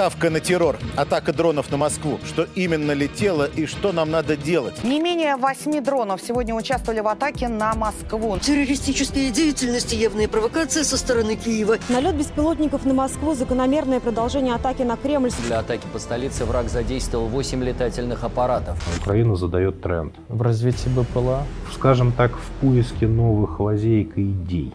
Ставка на террор. Атака дронов на Москву. Что именно летело и что нам надо делать? Не менее восьми дронов сегодня участвовали в атаке на Москву. Террористические деятельности, явные провокации со стороны Киева. Налет беспилотников на Москву – закономерное продолжение атаки на Кремль. Для атаки по столице враг задействовал 8 летательных аппаратов. Украина задает тренд. В развитии БПЛА? Скажем так, в поиске новых лазеек и идей.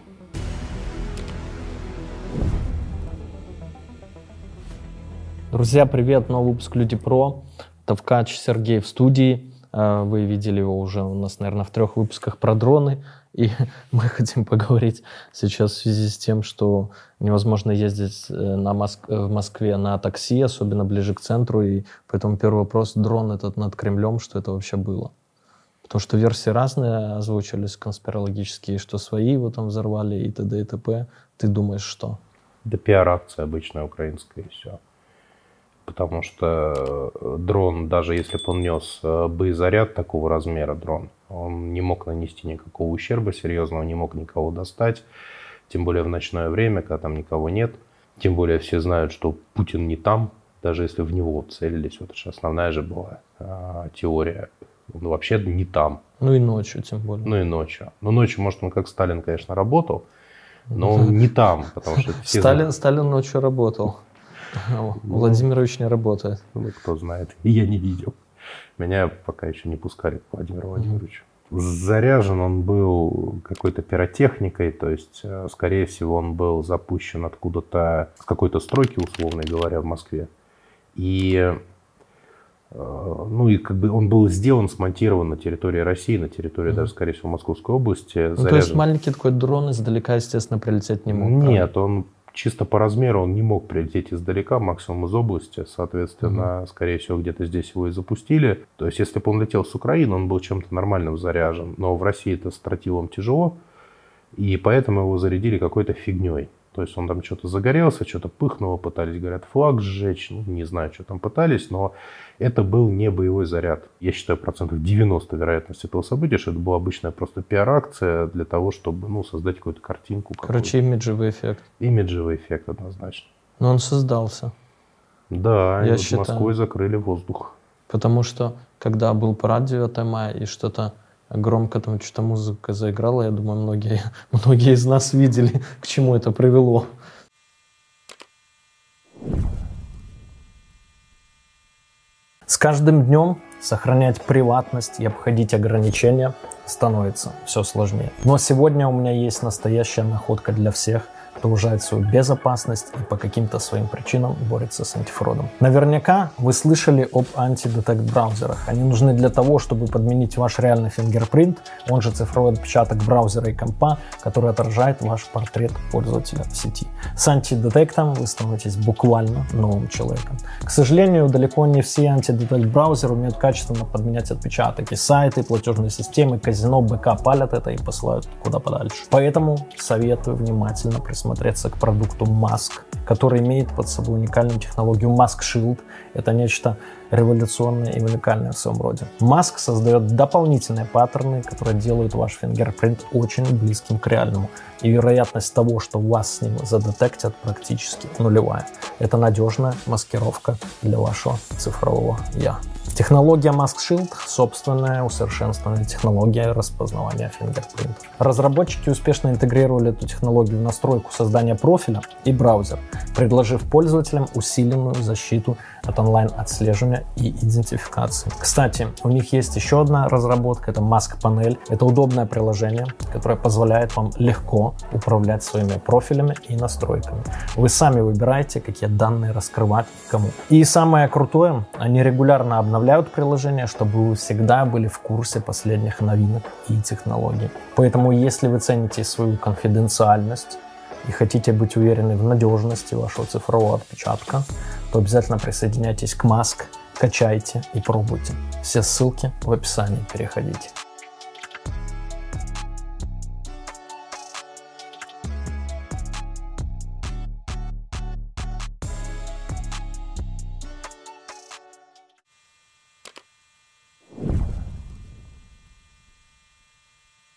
Друзья, привет! Новый выпуск Люди Про. Тавкач Сергей в студии. Э, вы видели его уже у нас, наверное, в трех выпусках про дроны. И мы хотим поговорить сейчас в связи с тем, что невозможно ездить э, на Моск... в Москве на такси, особенно ближе к центру. И поэтому первый вопрос, дрон этот над Кремлем, что это вообще было? Потому что версии разные озвучивались конспирологические, что свои его там взорвали и т.д. и т.п. Ты думаешь, что? Да пиар-акция обычная украинская и все потому что э, дрон, даже если бы он нес э, боезаряд такого размера дрон, он не мог нанести никакого ущерба серьезного, не мог никого достать, тем более в ночное время, когда там никого нет. Тем более все знают, что Путин не там, даже если в него целились. Вот это же основная же была а, теория. Он вообще не там. Ну и ночью тем более. Ну и ночью. Ну ночью, может, он как Сталин, конечно, работал, но он не там, потому что Сталин, Сталин ночью работал. Владимирович не работает. Ну, кто знает. И я не видел. Меня пока еще не пускали к Владимиру Владимировичу. Заряжен он был какой-то пиротехникой, то есть, э, скорее всего, он был запущен откуда-то с какой-то стройки, условно говоря, в Москве. И э, ну и как бы он был сделан, смонтирован на территории России, на территории mm-hmm. даже, скорее всего, Московской области. Ну, то есть маленький такой дрон издалека, естественно, прилететь не мог? Нет, он чисто по размеру он не мог прилететь издалека, максимум из области. Соответственно, mm-hmm. скорее всего, где-то здесь его и запустили. То есть, если бы он летел с Украины, он был чем-то нормальным заряжен. Но в России это с тротилом тяжело, и поэтому его зарядили какой-то фигней. То есть он там что-то загорелся, что-то пыхнуло, пытались, говорят, флаг сжечь, ну, не знаю, что там пытались, но это был не боевой заряд. Я считаю, процентов 90 вероятность этого события, что это была обычная просто пиар-акция для того, чтобы ну, создать какую-то картинку. Короче, имиджевый эффект. Имиджевый эффект однозначно. Но он создался. Да, Я и считаю. Москвой закрыли воздух. Потому что, когда был парад 9 мая и что-то громко там что-то музыка заиграла, я думаю, многие, многие из нас видели, к чему это привело. С каждым днем сохранять приватность и обходить ограничения становится все сложнее. Но сегодня у меня есть настоящая находка для всех, кто уважает свою безопасность и по каким-то своим причинам борется с антифродом. Наверняка вы слышали об антидетект браузерах. Они нужны для того, чтобы подменить ваш реальный фингерпринт, он же цифровой отпечаток браузера и компа, который отражает ваш портрет пользователя в сети. С антидетектом вы становитесь буквально новым человеком. К сожалению, далеко не все антидетект браузеры умеют качественно подменять отпечаток. И сайты, платежные системы, казино, БК палят это и посылают куда подальше. Поэтому советую внимательно присмотреться присмотреться к продукту Mask, который имеет под собой уникальную технологию Mask Shield. Это нечто революционное и уникальное в своем роде. Mask создает дополнительные паттерны, которые делают ваш фингерпринт очень близким к реальному. И вероятность того, что вас с ним задетектят, практически нулевая. Это надежная маскировка для вашего цифрового «я». Технология Mask Shield — собственная усовершенствованная технология распознавания фингерпринтов. Разработчики успешно интегрировали эту технологию в настройку создания профиля и браузер, предложив пользователям усиленную защиту от онлайн-отслеживания и идентификации. Кстати, у них есть еще одна разработка, это Mask Panel. Это удобное приложение, которое позволяет вам легко управлять своими профилями и настройками. Вы сами выбираете, какие данные раскрывать кому. И самое крутое, они регулярно обновляют приложение, чтобы вы всегда были в курсе последних новинок и технологий. Поэтому, если вы цените свою конфиденциальность, и хотите быть уверены в надежности вашего цифрового отпечатка, то обязательно присоединяйтесь к Маск, качайте и пробуйте. Все ссылки в описании, переходите.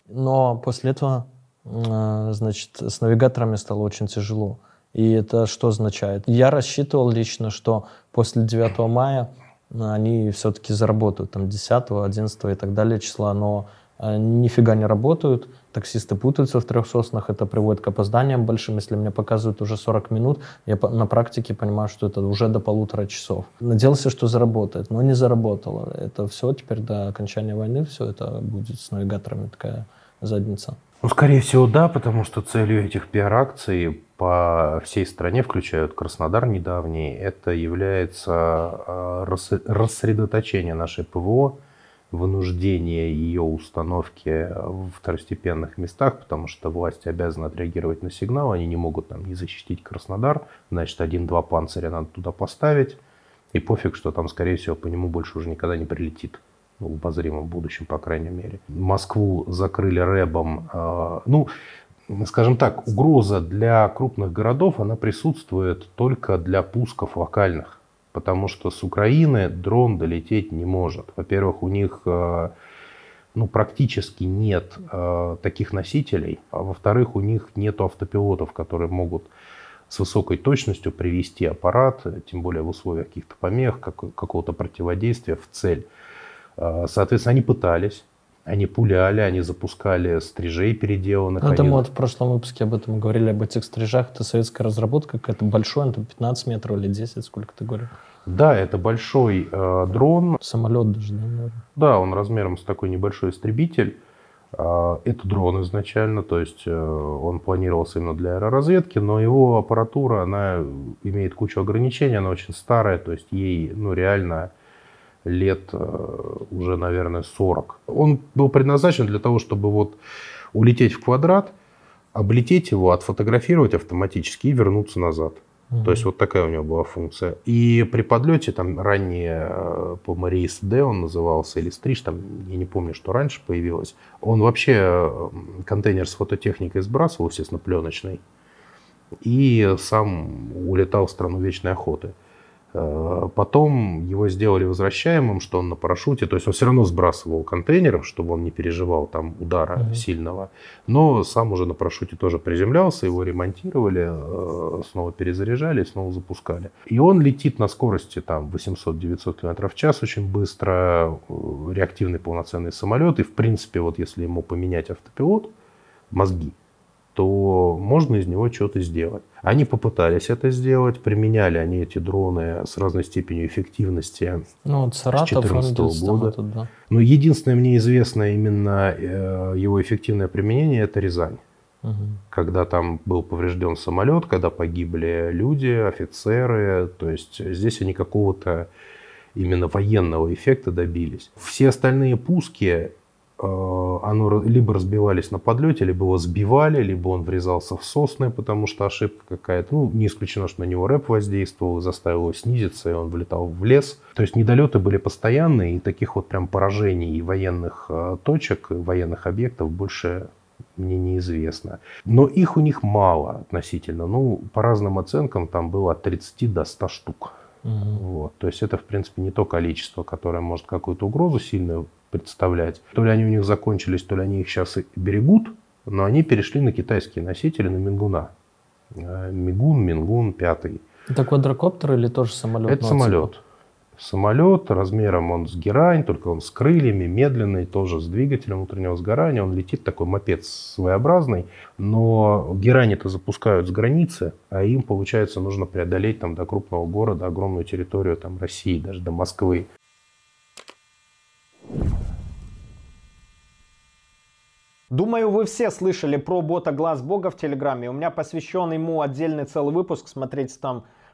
Но после этого, а, значит, с навигаторами стало очень тяжело. И это что означает? Я рассчитывал лично, что после 9 мая они все-таки заработают там 10, 11 и так далее числа, но э, нифига не работают. Таксисты путаются в трех соснах, это приводит к опозданиям большим. Если мне показывают уже 40 минут, я на практике понимаю, что это уже до полутора часов. Надеялся, что заработает, но не заработало. Это все теперь до окончания войны, все это будет с навигаторами такая задница. Ну, скорее всего, да, потому что целью этих пиар-акций по всей стране, включая Краснодар недавний, это является а, рассредоточение нашей ПВО, вынуждение ее установки в второстепенных местах, потому что власти обязаны отреагировать на сигнал, они не могут там не защитить Краснодар, значит, один-два панциря надо туда поставить, и пофиг, что там, скорее всего, по нему больше уже никогда не прилетит в обозримом будущем, по крайней мере. Москву закрыли рэбом. Э, ну, скажем так, угроза для крупных городов, она присутствует только для пусков локальных. Потому что с Украины дрон долететь не может. Во-первых, у них э, ну, практически нет э, таких носителей. А во-вторых, у них нет автопилотов, которые могут с высокой точностью привести аппарат, тем более в условиях каких-то помех, как, какого-то противодействия в цель. А, соответственно, они пытались, они пуляли, они запускали стрижей переделанных. Ну, это они... мы вот в прошлом выпуске об этом говорили, об этих стрижах. Это советская разработка какая-то большая, это 15 метров или 10, сколько ты говорил? Да, это большой э, дрон. Самолет даже, да, наверное. Да, он размером с такой небольшой истребитель. Э, это дрон изначально, то есть э, он планировался именно для аэроразведки, но его аппаратура, она имеет кучу ограничений, она очень старая, то есть ей ну, реально лет э, уже, наверное, 40. Он был предназначен для того, чтобы вот улететь в квадрат, облететь его, отфотографировать автоматически и вернуться назад. Угу. То есть вот такая у него была функция. И при подлете, там ранее э, по Марис Д он назывался, или Стриж, там я не помню, что раньше появилось, он вообще э, контейнер с фототехникой сбрасывал, естественно, пленочный, и сам улетал в страну вечной охоты. Э, потом его сделали возвращаемым, что он на парашюте, то есть он все равно сбрасывал контейнер, чтобы он не переживал там удара mm-hmm. сильного, но сам уже на парашюте тоже приземлялся, его ремонтировали, э, снова перезаряжали, снова запускали. И он летит на скорости там 800-900 км в час очень быстро, э, реактивный полноценный самолет, и в принципе вот если ему поменять автопилот, мозги, то можно из него что-то сделать. Они попытались это сделать, применяли они эти дроны с разной степенью эффективности ну, вот Саратов, с 2014 года. Этот, да. Но единственное мне известное именно э, его эффективное применение – это Рязань. Угу. Когда там был поврежден самолет, когда погибли люди, офицеры, то есть здесь они какого-то именно военного эффекта добились. Все остальные пуски оно либо разбивались на подлете, либо его сбивали, либо он врезался в сосны, потому что ошибка какая-то. Ну, не исключено, что на него рэп воздействовал, заставил его снизиться, и он влетал в лес. То есть недолеты были постоянные, и таких вот прям поражений военных э, точек, военных объектов больше мне неизвестно. Но их у них мало относительно. Ну, по разным оценкам, там было от 30 до 100 штук. Угу. Вот. То есть это, в принципе, не то количество, которое может какую-то угрозу сильную представлять. То ли они у них закончились, то ли они их сейчас и берегут, но они перешли на китайские носители, на Мингуна. Э, Мигун, Мингун, пятый. Это квадрокоптер или тоже самолет? Это самолет. Самолет размером он с герань, только он с крыльями, медленный, тоже с двигателем внутреннего сгорания. Он летит такой мопед своеобразный, но герань это запускают с границы, а им, получается, нужно преодолеть там до крупного города огромную территорию там, России, даже до Москвы. Думаю, вы все слышали про бота Глаз Бога в Телеграме. У меня посвящен ему отдельный целый выпуск, смотрите там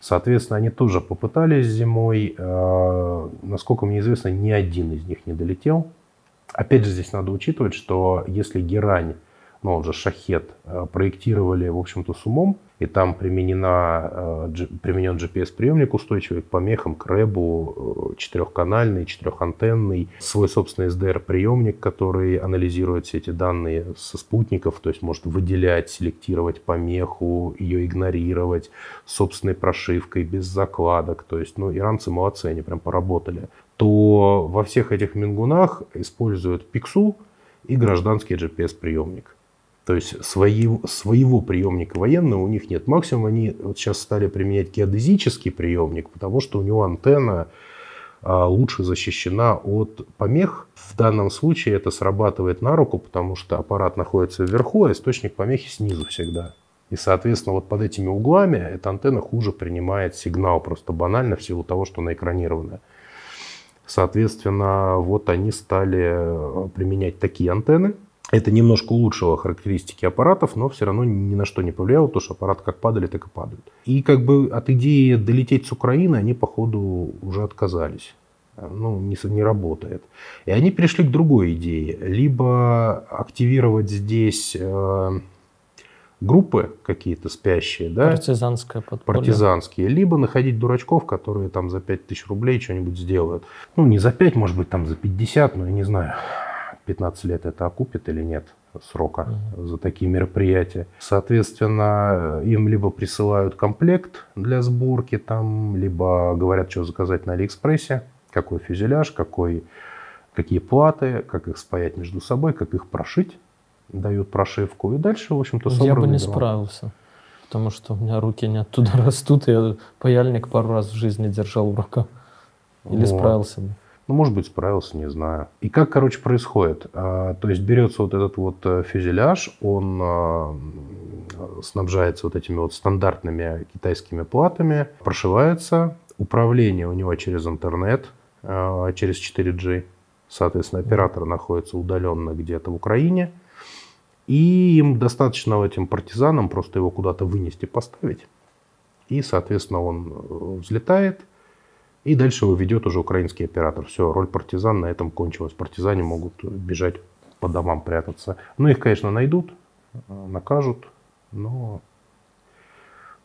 Соответственно, они тоже попытались зимой. Э, насколько мне известно, ни один из них не долетел. Опять же, здесь надо учитывать, что если герань ну, он же шахет, э, проектировали, в общем-то, с умом, и там применена, э, применен GPS-приемник устойчивый к помехам, к рэбу, четырехканальный, четырехантенный, свой собственный SDR-приемник, который анализирует все эти данные со спутников, то есть может выделять, селектировать помеху, ее игнорировать собственной прошивкой, без закладок. То есть, ну, иранцы молодцы, они прям поработали. То во всех этих мингунах используют пиксу и гражданский GPS-приемник. То есть свои, своего приемника военного у них нет. Максимум они вот сейчас стали применять геодезический приемник, потому что у него антенна а, лучше защищена от помех. В данном случае это срабатывает на руку, потому что аппарат находится вверху, а источник помехи снизу всегда. И, соответственно, вот под этими углами эта антенна хуже принимает сигнал, просто банально в силу того, что она экранированная. Соответственно, вот они стали э, применять такие антенны, это немножко улучшило характеристики аппаратов, но все равно ни на что не повлияло, потому что аппараты как падали, так и падают. И как бы от идеи долететь с Украины они, походу, уже отказались. Ну, не, не работает. И они перешли к другой идее. Либо активировать здесь э, группы какие-то спящие, да? Партизанское подполье. Партизанские. Либо находить дурачков, которые там за 5000 рублей что-нибудь сделают. Ну, не за 5, может быть, там за 50, но я не знаю. 15 лет это окупит или нет срока mm-hmm. за такие мероприятия. Соответственно, им либо присылают комплект для сборки, там, либо говорят, что заказать на Алиэкспрессе, какой фюзеляж, какой, какие платы, как их спаять между собой, как их прошить, дают прошивку. И дальше, в общем-то, Я бы не дрон. справился, потому что у меня руки не оттуда растут. Я паяльник пару раз в жизни держал в руках. Или вот. справился бы. Ну, может быть, справился, не знаю. И как, короче, происходит? А, то есть берется вот этот вот э, фюзеляж, он а, снабжается вот этими вот стандартными китайскими платами, прошивается, управление у него через интернет, а, через 4G. Соответственно, оператор находится удаленно где-то в Украине. И им достаточно этим партизанам просто его куда-то вынести, поставить. И, соответственно, он э, взлетает, и дальше его ведет уже украинский оператор. Все, роль партизан на этом кончилась. Партизане могут бежать по домам прятаться. Ну, их, конечно, найдут, накажут, но Э,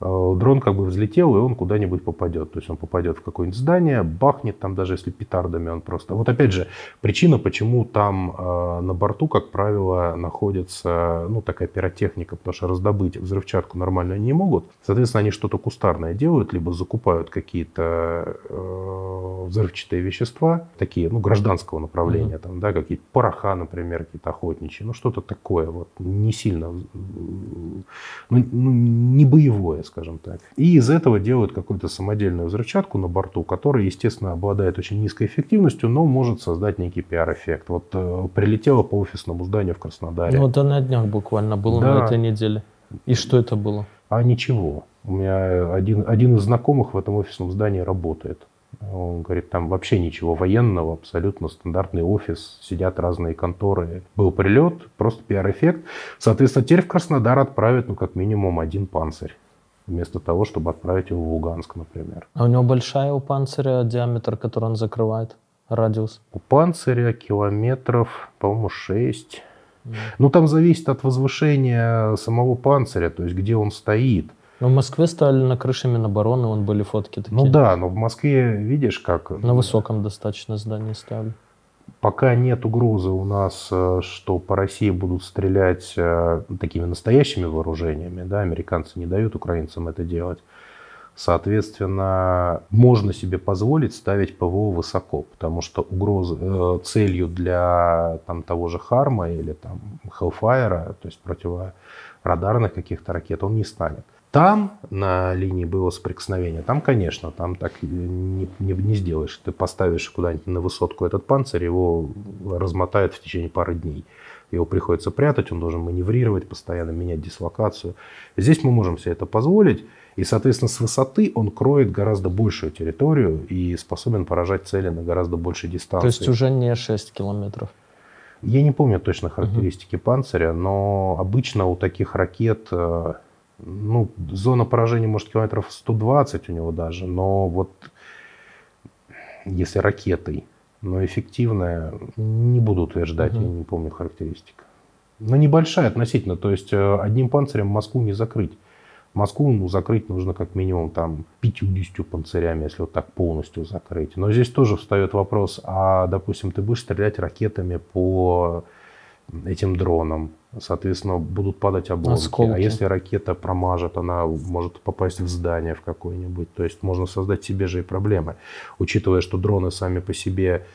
дрон как бы взлетел, и он куда-нибудь попадет. То есть он попадет в какое-нибудь здание, бахнет там, даже если петардами он просто... Вот опять же, причина, почему там э, на борту, как правило, находится ну, такая пиротехника, потому что раздобыть взрывчатку нормально не могут. Соответственно, они что-то кустарное делают, либо закупают какие-то э, взрывчатые вещества, такие, ну, гражданского направления, mm-hmm. там, да, какие-то пороха, например, какие-то охотничьи, ну, что-то такое, вот, не сильно, ну, ну не боевое, скажем так. И из этого делают какую-то самодельную взрывчатку на борту, которая, естественно, обладает очень низкой эффективностью, но может создать некий пиар-эффект. Вот э, прилетела по офисному зданию в Краснодаре. Ну, это на днях буквально было да. на этой неделе. И что это было? А ничего. У меня один, один из знакомых в этом офисном здании работает. Он говорит, там вообще ничего военного, абсолютно стандартный офис, сидят разные конторы. Был прилет, просто пиар-эффект. Соответственно, теперь в Краснодар отправят, ну, как минимум, один панцирь вместо того, чтобы отправить его в Луганск, например. А у него большая у панциря диаметр, который он закрывает, радиус? У панциря километров, по-моему, 6. Mm. Ну, там зависит от возвышения самого панциря, то есть где он стоит. Но в Москве стали на крыше Минобороны, вон были фотки такие. Ну да, но в Москве, видишь, как... На высоком достаточно здании ставили. Пока нет угрозы у нас, э, что по России будут стрелять э, такими настоящими вооружениями, да, американцы не дают украинцам это делать. Соответственно, можно себе позволить ставить ПВО высоко, потому что угрозы, э, целью для там, того же Харма или там Hellfire, то есть противорадарных каких-то ракет, он не станет. Там, на линии боевого соприкосновения, там, конечно, там так не, не, не сделаешь. Ты поставишь куда-нибудь на высотку этот панцирь, его размотают в течение пары дней. его приходится прятать, он должен маневрировать, постоянно менять дислокацию. Здесь мы можем себе это позволить, и, соответственно, с высоты он кроет гораздо большую территорию и способен поражать цели на гораздо большей дистанции. То есть уже не 6 километров? Я не помню точно характеристики угу. панциря, но обычно у таких ракет э, ну, зона поражения может километров 120 у него даже, но вот если ракетой, но эффективная, не буду утверждать, угу. я не помню характеристик. Но небольшая относительно, то есть э, одним панцирем Москву не закрыть. Москву ну, закрыть нужно как минимум там 50 панцирями, если вот так полностью закрыть. Но здесь тоже встает вопрос, а, допустим, ты будешь стрелять ракетами по этим дронам, соответственно, будут падать обломки. Осколки. А если ракета промажет, она может попасть в здание в какое-нибудь. То есть можно создать себе же и проблемы. Учитывая, что дроны сами по себе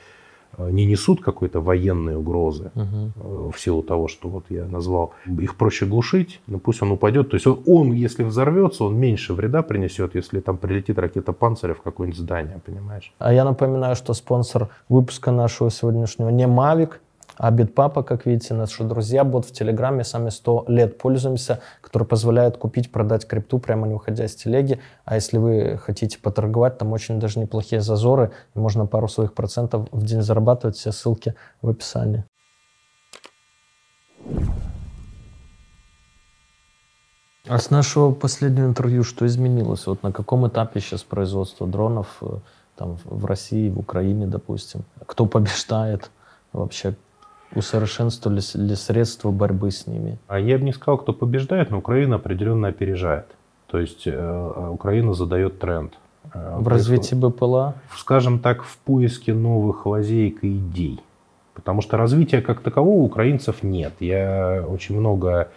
э, не несут какой-то военной угрозы угу. в силу того, что вот я назвал. Их проще глушить, но пусть он упадет. То есть он, он, если взорвется, он меньше вреда принесет, если там прилетит ракета Панциря в какое-нибудь здание, понимаешь? А я напоминаю, что спонсор выпуска нашего сегодняшнего не Мавик, а Битпапа, как видите, наши друзья, бот в Телеграме, сами 100 лет пользуемся, который позволяет купить, продать крипту прямо не выходя из телеги. А если вы хотите поторговать, там очень даже неплохие зазоры, можно пару своих процентов в день зарабатывать. Все ссылки в описании. А с нашего последнего интервью что изменилось? Вот на каком этапе сейчас производство дронов э, там, в России, в Украине, допустим? Кто побеждает? Вообще, усовершенствовались ли средства борьбы с ними? А я бы не сказал, кто побеждает, но Украина определенно опережает. То есть э, Украина задает тренд. Э, в развитии БПЛА? Скажем так, в поиске новых лазеек и идей. Потому что развития как такового украинцев нет. Я очень много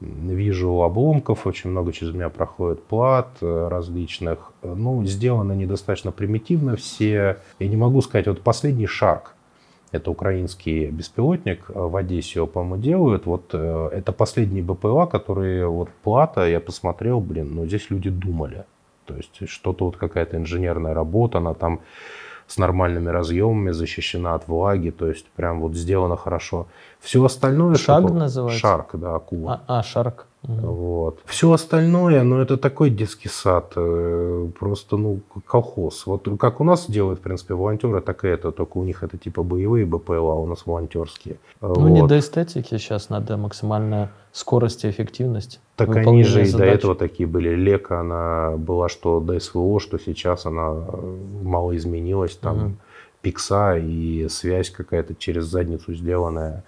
вижу обломков, очень много через меня проходит плат э, различных. Ну, сделано недостаточно примитивно все. Я не могу сказать, вот последний шаг это украинский беспилотник, э, в Одессе его, по-моему, делают. Вот э, это последние БПЛА, которые вот плата, я посмотрел, блин, ну здесь люди думали. То есть что-то вот какая-то инженерная работа, она там с нормальными разъемами, защищена от влаги, то есть прям вот сделано хорошо. Все остальное... Шаг называется? Шарк, да, акула. А, а шарк. Вот. Все остальное, ну, это такой детский сад, э, просто, ну, колхоз. Вот как у нас делают, в принципе, волонтеры, так и это, только у них это типа боевые БПЛА, а у нас волонтерские. Ну, вот. не до эстетики сейчас, надо максимальная скорость и эффективность. Так они же и до этого такие были. Лека, она была что до СВО, что сейчас она э, мало изменилась, там, угу. пикса и связь какая-то через задницу сделанная.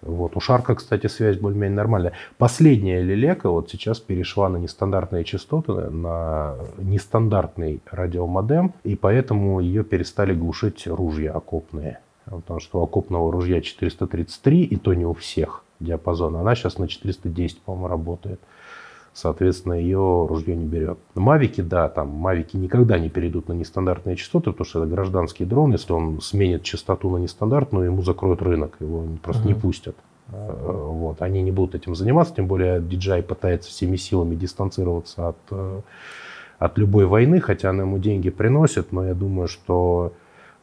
Вот. У Шарка, кстати, связь более-менее нормальная. Последняя Лилека вот сейчас перешла на нестандартные частоты, на нестандартный радиомодем, и поэтому ее перестали глушить ружья окопные. Потому что у окопного ружья 433, и то не у всех диапазон. Она сейчас на 410, по-моему, работает соответственно, ее ружье не берет. Мавики, да, там мавики никогда не перейдут на нестандартные частоты, потому что это гражданский дрон. Если он сменит частоту на нестандартную, ему закроют рынок, его просто uh-huh. не пустят. Э, вот. Они не будут этим заниматься, тем более DJI пытается всеми силами дистанцироваться от, э, от любой войны, хотя она ему деньги приносит, но я думаю, что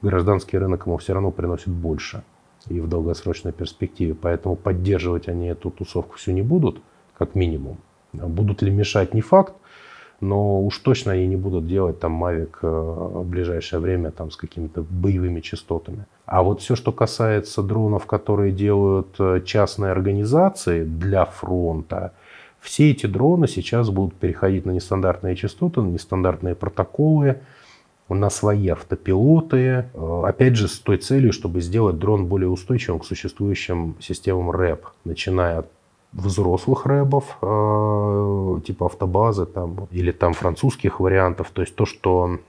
гражданский рынок ему все равно приносит больше и в долгосрочной перспективе. Поэтому поддерживать они эту тусовку всю не будут, как минимум. Будут ли мешать, не факт, но уж точно они не будут делать там Mavic э, в ближайшее время там с какими-то боевыми частотами. А вот все, что касается дронов, которые делают э, частные организации для фронта, все эти дроны сейчас будут переходить на нестандартные частоты, на нестандартные протоколы, на свои автопилоты. Э, опять же, с той целью, чтобы сделать дрон более устойчивым к существующим системам РЭП, начиная от взрослых рэбов, э, типа автобазы там, или там французских вариантов. То есть то, что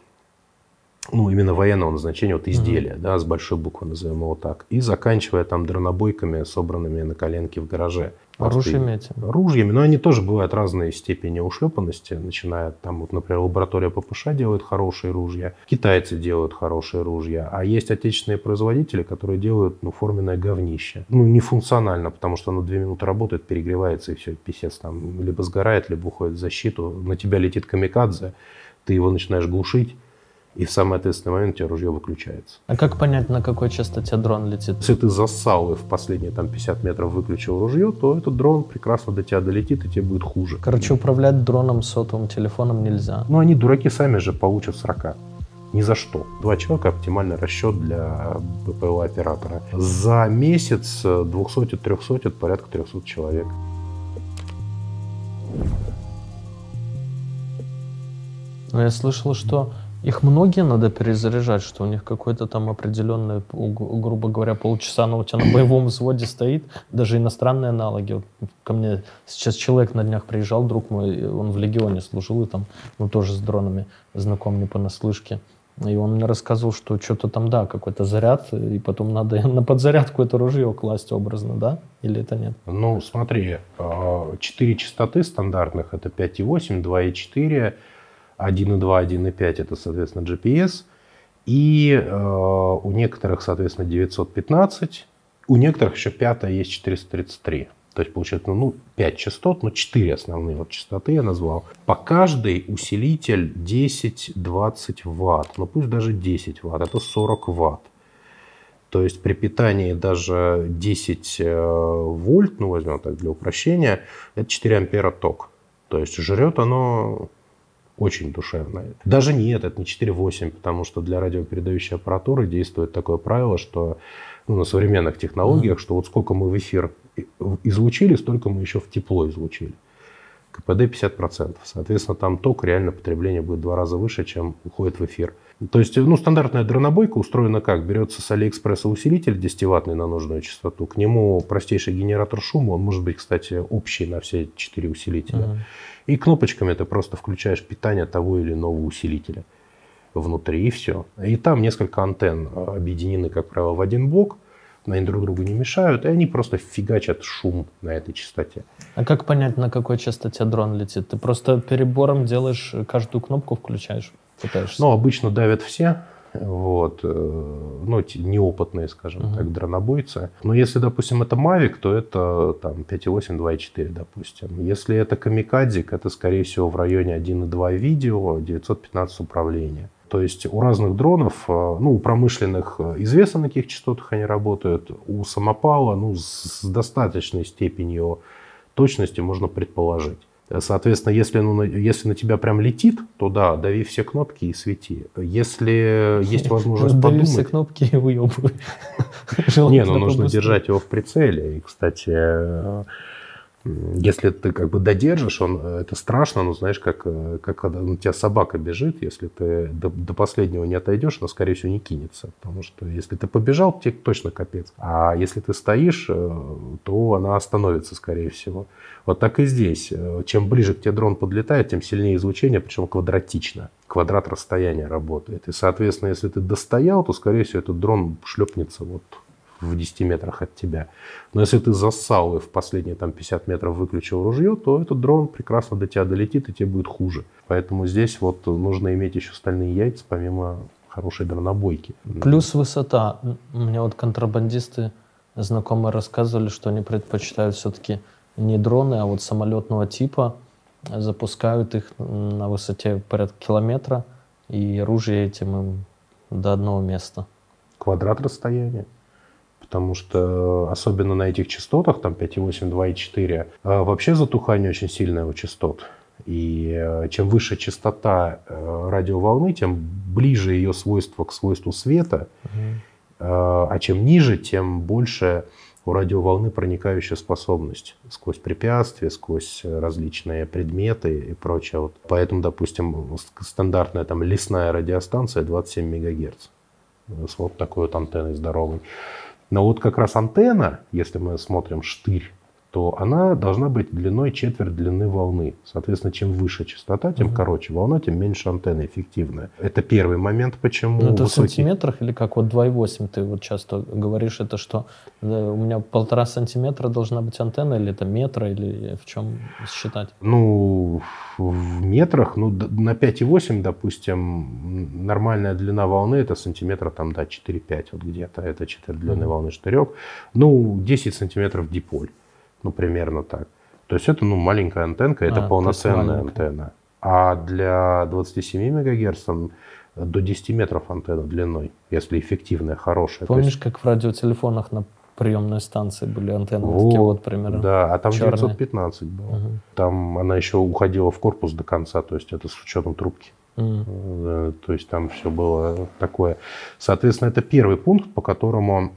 ну, именно военного назначения, вот изделия, mm-hmm. да, с большой буквы назовем его так, и заканчивая там дронобойками, собранными на коленке в гараже. Оружиями этим? Ружьями, но они тоже бывают разной степени ушлепанности, начиная там, вот, например, лаборатория ППШ делает хорошие ружья, китайцы делают хорошие ружья, а есть отечественные производители, которые делают, ну, форменное говнище. Ну, не функционально, потому что оно две минуты работает, перегревается и все, писец там либо сгорает, либо уходит в защиту, на тебя летит камикадзе, ты его начинаешь глушить, и в самый ответственный момент у тебя ружье выключается. А как понять, на какой частоте дрон летит? Если ты зассал и в последние там 50 метров выключил ружье, то этот дрон прекрасно до тебя долетит, и тебе будет хуже. Короче, управлять дроном сотовым телефоном нельзя. Ну, они, дураки, сами же получат 40. Ни за что. Два человека – оптимальный расчет для БПЛА-оператора. За месяц 200-300 – порядка 300 человек. Но я слышал, что их многие надо перезаряжать, что у них какой-то там определенный, грубо говоря, полчаса, но у тебя на боевом взводе стоит, даже иностранные аналоги. Вот ко мне сейчас человек на днях приезжал, друг мой, он в Легионе служил, и там, ну, тоже с дронами знаком не понаслышке. И он мне рассказывал, что что-то там, да, какой-то заряд, и потом надо на подзарядку это ружье класть образно, да? Или это нет? Ну, смотри, 4 а, частоты стандартных, это 5,8, 2,4, 1.2, 1.5 это, соответственно, GPS. И э, у некоторых, соответственно, 915. У некоторых еще пятая есть 433. То есть, получается, ну, 5 частот, но 4 основные вот частоты я назвал. По каждой усилитель 10-20 ватт. Ну, пусть даже 10 ватт. Это 40 ватт. То есть при питании даже 10 э, вольт, ну возьмем так для упрощения, это 4 ампера ток. То есть жрет оно очень душевная. Даже нет, это не 4.8, потому что для радиопередающей аппаратуры действует такое правило, что ну, на современных технологиях, mm-hmm. что вот сколько мы в эфир излучили, столько мы еще в тепло излучили. КПД 50%. Соответственно, там ток, реально потребление будет в два раза выше, чем уходит в эфир. То есть, ну, стандартная дронобойка устроена как? Берется с Алиэкспресса усилитель 10-ваттный на нужную частоту, к нему простейший генератор шума, он может быть, кстати, общий на все четыре усилителя. Uh-huh. И кнопочками ты просто включаешь питание того или иного усилителя внутри, и все. И там несколько антенн объединены, как правило, в один блок, они друг другу не мешают, и они просто фигачат шум на этой частоте. А как понять, на какой частоте дрон летит? Ты просто перебором делаешь, каждую кнопку включаешь, пытаешься? Ну, обычно давят все, вот, э, ну, неопытные, скажем uh-huh. так, дронобойцы. Но если, допустим, это Mavic, то это там 5.8, 2.4, допустим. Если это Камикадзик, это, скорее всего, в районе 1.2 видео, 915 управления. То есть у разных дронов, э, ну, у промышленных э, известно, на каких частотах они работают, у самопала, ну, с достаточной степенью точности можно предположить. Соответственно, если, ну, если на тебя прям летит, то да, дави все кнопки и свети. Если есть возможность дави подумать... все кнопки и выебывай. Не, ну нужно держать его в прицеле. И, кстати, если ты как бы додержишь, он, это страшно, но знаешь, как, как когда на тебя собака бежит, если ты до, до последнего не отойдешь, она, скорее всего, не кинется. Потому что если ты побежал, тебе точно капец. А если ты стоишь, э, то она остановится, скорее всего. Вот так и здесь. Чем ближе к тебе дрон подлетает, тем сильнее излучение, причем квадратично. Квадрат расстояния работает. И, соответственно, если ты достоял, то, скорее всего, этот дрон шлепнется вот в 10 метрах от тебя. Но если ты зассал и в последние там, 50 метров выключил ружье, то этот дрон прекрасно до тебя долетит, и тебе будет хуже. Поэтому здесь вот нужно иметь еще стальные яйца, помимо хорошей дронобойки. Плюс высота. У меня вот контрабандисты знакомые рассказывали, что они предпочитают все-таки не дроны, а вот самолетного типа. Запускают их на высоте порядка километра, и оружие этим им до одного места. Квадрат расстояния потому что особенно на этих частотах, там 5,8, 2,4, а, вообще затухание очень сильное у частот. И э, чем выше частота э, радиоволны, тем ближе ее свойство к свойству света, угу. а чем ниже, тем больше у радиоволны проникающая способность сквозь препятствия, сквозь различные предметы и прочее. Вот поэтому, допустим, стандартная там лесная радиостанция 27 МГц с вот такой вот антенной здоровой. Но вот как раз антенна, если мы смотрим штырь, то она должна быть длиной четверть длины волны. Соответственно, чем выше частота, тем угу. короче волна, тем меньше антенна эффективная. Это первый момент, почему ну, это высокий... в сантиметрах или как вот 2,8 ты вот часто говоришь, это что да, у меня полтора сантиметра должна быть антенна или это метра или в чем считать? Ну, в метрах, ну, на 5,8, допустим, нормальная длина волны это сантиметра там, да, 4-5 вот где-то, это четверть длины угу. волны штырек. Ну, 10 сантиметров диполь ну, примерно так. То есть это, ну, маленькая антенка, это а, полноценная антенна. А для 27 МГц до 10 метров антенна длиной, если эффективная, хорошая. Помнишь, есть- как в радиотелефонах на приемной станции были антенны вот такие вот примерно? Да, а там черные. 915 было. Мгм. Там она еще уходила в корпус до конца, то есть это с учетом трубки. Э, То есть там все было такое. Соответственно, это первый пункт, по которому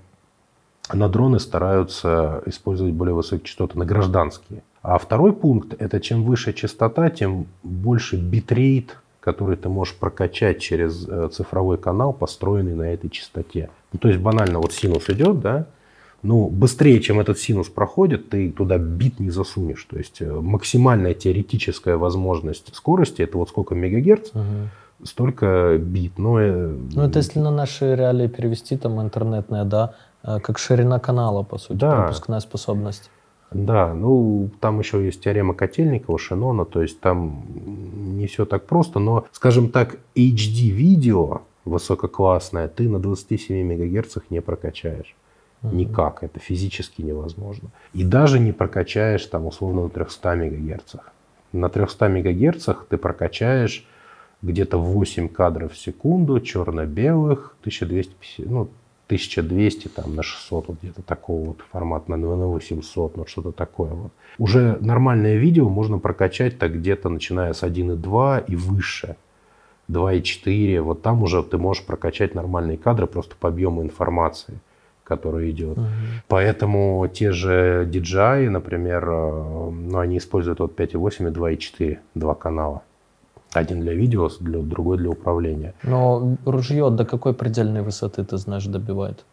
на дроны стараются использовать более высокие частоты, на гражданские. А второй пункт – это чем выше частота, тем больше битрейт, который ты можешь прокачать через э, цифровой канал, построенный на этой частоте. Ну, то есть банально вот синус идет, да, ну, быстрее, чем этот синус проходит, ты туда бит не засунешь. То есть э, максимальная теоретическая возможность скорости – это вот сколько мегагерц, Мгм. столько бит. Но, э, Ну, это если на наши реалии перевести, там, интернетная, да, как ширина канала, по сути, Да. пропускная способность. Да, ну там еще есть теорема Котельникова, Шенона, то есть там не все так просто, но, скажем так, HD-видео высококлассное ты на 27 мегагерцах не прокачаешь. Никак, это физически невозможно. И даже не прокачаешь там условно на 300 мегагерцах. На 300 мегагерцах ты прокачаешь где-то 8 кадров в секунду, черно-белых, 1250, ну, 1200 там, на 600, вот где-то такого вот формата, на, на 800, ну что-то такое вот. Уже нормальное видео можно прокачать так где-то начиная с 1.2 и выше. 2.4, вот там уже ты можешь прокачать нормальные кадры просто по объему информации, которая идет. Поэтому те же DJI, например, э, ну, они используют вот 5.8 и 2.4, два канала. Один для видео, для, другой для управления. Но ружье до какой предельной высоты, ты знаешь, добивает?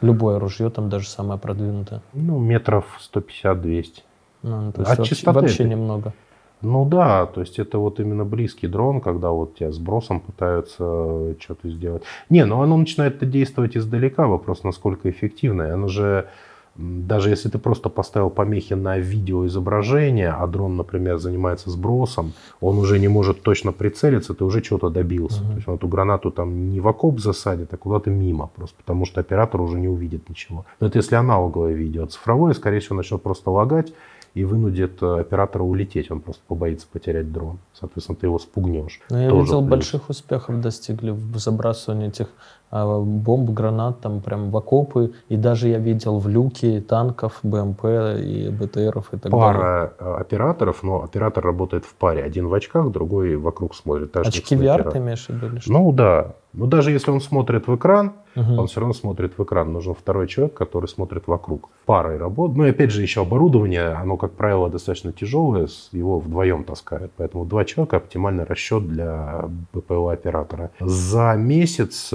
Любое ружье, там даже самое продвинутое. Ну, метров 150-200. Ну, то От есть вообще, частоты вообще это- немного. Ну да, то есть это вот именно близкий дрон, когда вот тебя сбросом пытаются что-то сделать. Не, ну оно начинает действовать издалека, вопрос насколько эффективное. Оно же, даже если ты просто поставил помехи на видеоизображение, а дрон, например, занимается сбросом, он уже не может точно прицелиться, ты уже чего-то добился. То есть он эту гранату там не в окоп засадит, а куда-то мимо, просто потому что оператор уже не увидит ничего. Но это если аналоговое видео. Цифровое, скорее всего, начнет просто лагать, и вынудит э, оператора улететь. Он просто побоится потерять дрон. Соответственно, ты его спугнешь. Но я Тоже видел, плюс. больших успехов достигли в забрасывании этих бомб, гранат там прям в окопы. И даже я видел в люки танков, БМП и БТРов и так далее. Пара э, операторов, но оператор работает в паре. Один в очках, другой вокруг смотрит. Очки VR ты имеешь в виду? Ну да. Но даже если он смотрит в экран, Мгм. он все равно смотрит в экран. Нужен второй человек, который смотрит вокруг. Парой работает. Ну и опять же еще оборудование, оно, как правило, достаточно тяжелое, его вдвоем таскают. Поэтому два человека оптимальный расчет для БПЛА оператора. За месяц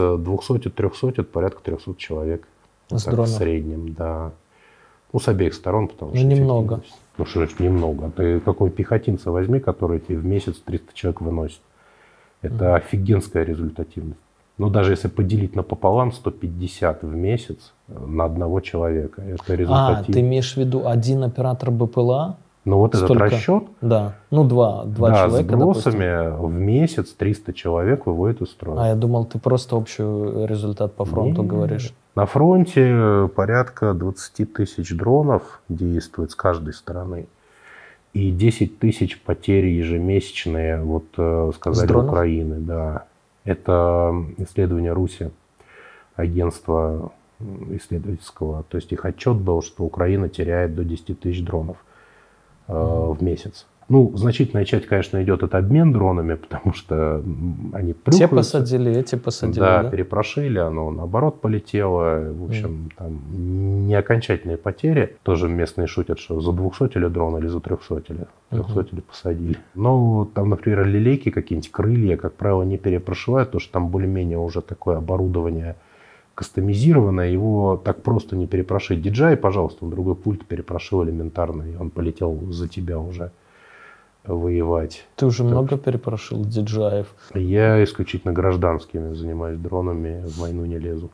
200-300 порядка 300 человек. С Так? В среднем, да. Ну, с обеих сторон, потому Ну, что... немного. Ну, что значит немного? Ты какой пехотинца возьми, который тебе в месяц 300 человек выносит. Это офигенская результативность. Но даже если поделить напополам, 150 в месяц э, на одного человека. Это А, результативно. ты имеешь в виду один оператор БПЛА? Но вот этот столько? расчет, Да. Ну, два. Два да, человека, с допустим. бросами в месяц 300 человек выводит из строя. А я думал, ты просто общий результат по фронту Не, говоришь. На фронте порядка 20 тысяч дронов действует с каждой стороны. И 10 тысяч потерь ежемесячные, вот э, сказали? Украины, да. Это исследование Руси, агентства исследовательского. То есть их отчет был, что Украина теряет до 10 тысяч дронов в месяц. Ну, значительная часть, конечно, идет это обмен дронами, потому что они Те плюхаются. посадили, эти посадили, Да, да? перепрошили, оно наоборот полетело. В общем, там не окончательные потери. Тоже местные шутят, что за 200 дрон или за 300 300 посадили. Но там, например, лилейки какие-нибудь, крылья, как правило, не перепрошивают, потому что там более-менее уже такое оборудование кастомизированное, его так просто не перепрошить. DJI, пожалуйста, он другой пульт перепрошил элементарно, и он полетел за тебя уже воевать. Ты уже много перепрошил диджаев. Я исключительно гражданскими занимаюсь дронами, в войну не лезу.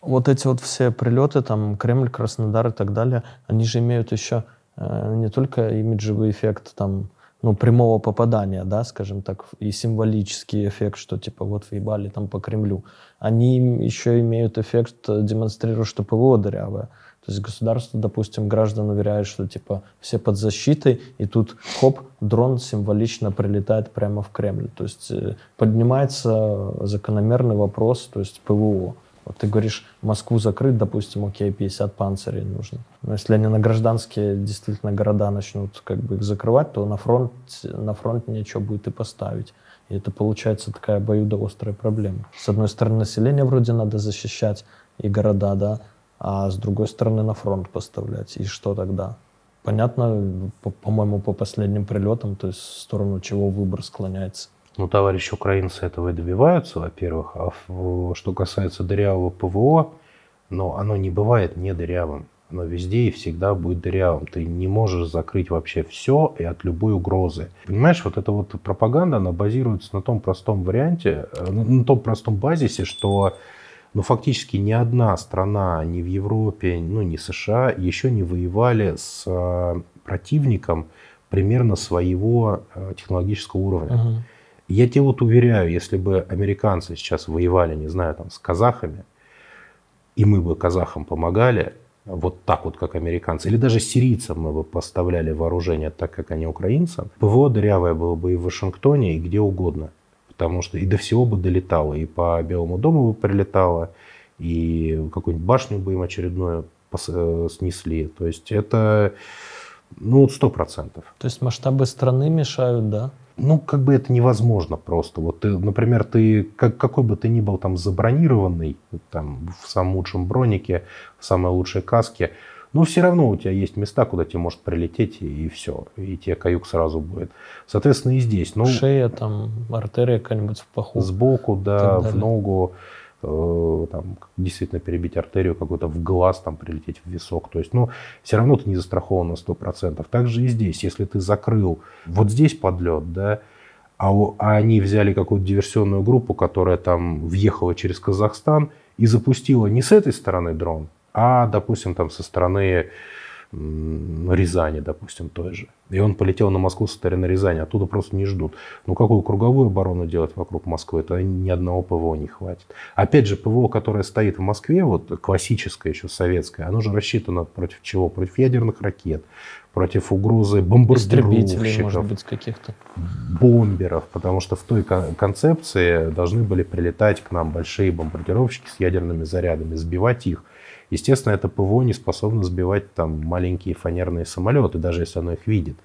Вот эти вот все прилеты, там, Кремль, Краснодар и так далее, они же имеют еще э, не только имиджевый эффект, там, ну, прямого попадания, да, скажем так, и символический эффект, что типа вот въебали там по Кремлю. Они еще имеют эффект, э, демонстрируя, что ПВО дырявое. То есть государство, допустим, граждан уверяет, что типа все под защитой, и тут хоп, дрон символично прилетает прямо в Кремль. То есть э, поднимается закономерный вопрос, то есть ПВО. Вот ты говоришь, Москву закрыть, допустим, окей, 50 панцирей нужно. Но если они на гражданские действительно города начнут как бы их закрывать, то на фронт, на фронт нечего будет и поставить. И это получается такая обоюдоострая проблема. С одной стороны, население вроде надо защищать, и города, да, а с другой стороны на фронт поставлять. И что тогда? Понятно, по- по-моему, по последним прилетам, то есть в сторону чего выбор склоняется. Ну, товарищи украинцы этого и добиваются, во-первых. А что касается дырявого ПВО, но оно не бывает не дырявым. Оно везде и всегда будет дырявым. Ты не можешь закрыть вообще все и от любой угрозы. Понимаешь, вот эта вот пропаганда, она базируется на том простом варианте, э, на том простом базисе, что ну, фактически ни одна страна ни в Европе, ну, ни США еще не воевали с э, противником примерно своего э, технологического уровня. Мгм. Я тебе вот уверяю, если бы американцы сейчас воевали, не знаю, там, с казахами, и мы бы казахам помогали, вот так вот, как американцы, или даже сирийцам мы бы поставляли вооружение так, как они украинцам, ПВО дырявое было бы и в Вашингтоне, и где угодно. Потому что и до всего бы долетало, и по Белому дому бы прилетало, и какую-нибудь башню бы им очередную э, снесли. То есть это, ну, сто процентов. То есть масштабы страны мешают, да? Ну, как бы это невозможно просто. Вот ты, например, ты, как, какой бы ты ни был там забронированный, там, в самом лучшем бронике, в самой лучшей каске, но все равно у тебя есть места, куда тебе может прилететь, и, все. И тебе каюк сразу будет. Соответственно, и здесь. Ну, Шея, там, артерия какая-нибудь в паху. сбоку, да, в ногу, там, действительно перебить артерию какую-то в глаз, там, прилететь в висок. То есть, ну, все равно ты не застрахован на 100%. Так же и здесь. Если ты закрыл вот здесь подлет, да, а, а они взяли какую-то диверсионную группу, которая там въехала через Казахстан и запустила не с этой стороны дрон, а, допустим, там со стороны Рязани, допустим, той же. И он полетел на Москву со стороны Рязани, оттуда просто не ждут. Ну, какую круговую оборону делать вокруг Москвы, это ни одного ПВО не хватит. Опять же, ПВО, которое стоит в Москве, вот классическое еще советское, оно же рассчитано против чего? Против ядерных ракет, против угрозы бомбардировщиков может быть, каких-то. бомберов, потому что в той кон- концепции должны были прилетать к нам большие бомбардировщики с ядерными зарядами, сбивать их. Естественно, это ПВО не способно сбивать там маленькие фанерные самолеты, даже если оно их видит.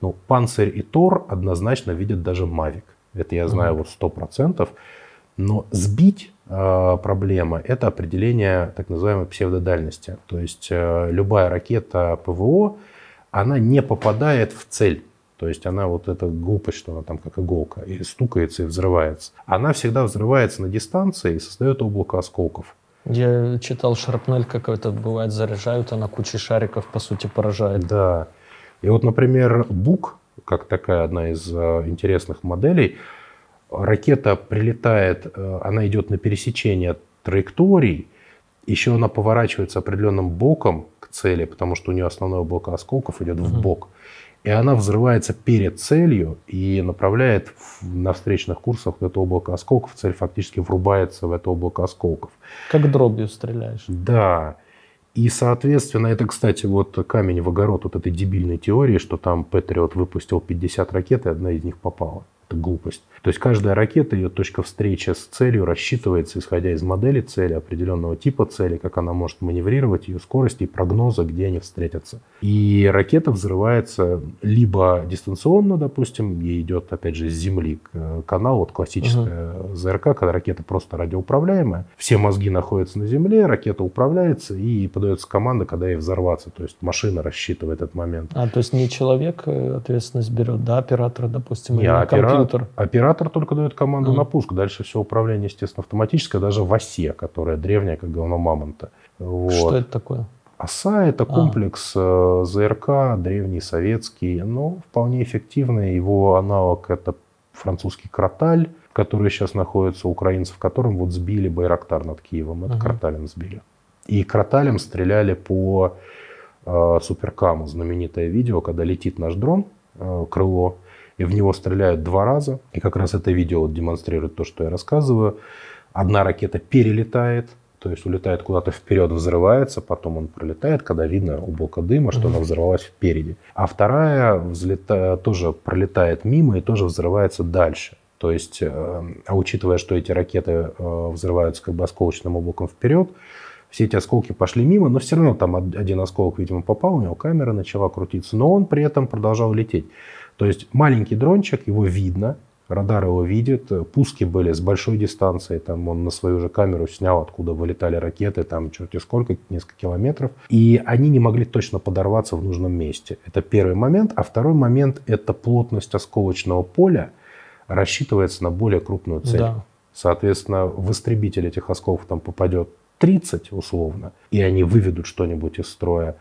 Ну, Панцирь и Тор однозначно видят даже Мавик. Это я знаю вот сто процентов. Но сбить э, проблема – это определение так называемой псевдодальности. То есть э, любая ракета ПВО, она не попадает в цель. То есть она вот эта глупость, что она там как иголка, и стукается и взрывается. Она всегда взрывается на дистанции и создает облако осколков. Я читал, шрапнель какой-то бывает заряжают, она кучей шариков, по сути, поражает. Да. И вот, например, Бук, как такая одна из э, интересных моделей, ракета прилетает, э, она идет на пересечение траекторий, еще она поворачивается определенным боком к цели, потому что у нее основное облако осколков идет в бок. И она взрывается перед целью и направляет на встречных курсах это облако осколков. Цель фактически врубается в это облако осколков. Как дробью стреляешь. Да. И, соответственно, это, кстати, вот камень в огород вот этой дебильной теории, что там Патриот выпустил 50 ракет, и одна из них попала. Это глупость. То есть каждая ракета, ее точка встречи с целью рассчитывается, исходя из модели цели, определенного типа цели, как она может маневрировать, ее скорости и прогноза, где они встретятся. И ракета взрывается либо дистанционно, допустим, ей идет, опять же, с Земли к- канал, вот классическая ЗРК, когда ракета просто радиоуправляемая, все мозги находятся на Земле, ракета управляется и подается команда, когда ей взорваться. То есть машина рассчитывает этот момент. А, то есть не человек э, ответственность берет, да, оператор, допустим, Не, или опера- компьютер. Оператор только дает команду Мгм. на пуск. Дальше все управление, естественно, автоматическое, даже в осе, которая древняя, как говно мамонта. Вот. Что это такое? ОСА – это А. комплекс э, ЗРК, древний советский, но вполне эффективный. Его аналог – это французский Кроталь, который сейчас находится у украинцев, которым вот сбили Байрактар над Киевом. Это Ага. Кроталем сбили. И Кроталем стреляли по э, Суперкаму. Знаменитое видео, когда летит наш дрон, э, крыло, и в него стреляют два раза. И как раз это видео демонстрирует то, что я рассказываю. Одна ракета перелетает, то есть улетает куда-то вперед, взрывается, потом он пролетает, когда видно облако дыма, что она взорвалась впереди. А вторая взлета... тоже пролетает мимо и тоже взрывается дальше. То есть, э, а учитывая, что эти ракеты э, взрываются как бы осколочным облаком вперед, все эти осколки пошли мимо, но все равно там один осколок, видимо, попал, у него камера начала крутиться, но он при этом продолжал лететь. То есть маленький дрончик, его видно, Радар его видит. Пуски были с большой дистанции. Там он на свою же камеру снял, откуда вылетали ракеты, там черти сколько, несколько километров. И они не могли точно подорваться в нужном месте. Это первый момент. А второй момент – это плотность осколочного поля рассчитывается на более крупную цель. Да. Соответственно, в истребитель этих осколков там попадет 30 условно, и они выведут что-нибудь из строя.